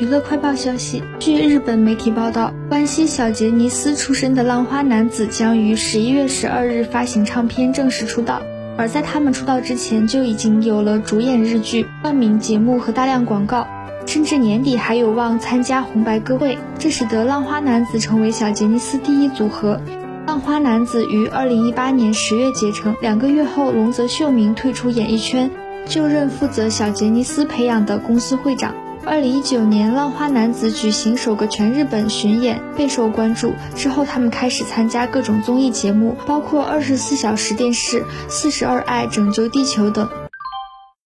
娱乐快报消息，据日本媒体报道，关西小杰尼斯出身的浪花男子将于十一月十二日发行唱片正式出道。而在他们出道之前，就已经有了主演日剧、冠名节目和大量广告，甚至年底还有望参加红白歌会。这使得浪花男子成为小杰尼斯第一组合。浪花男子于二零一八年十月结成，两个月后，龙泽秀明退出演艺圈，就任负责小杰尼斯培养的公司会长。二零一九年，浪花男子举行首个全日本巡演，备受关注。之后，他们开始参加各种综艺节目，包括《二十四小时电视》《四十二爱》《拯救地球》等。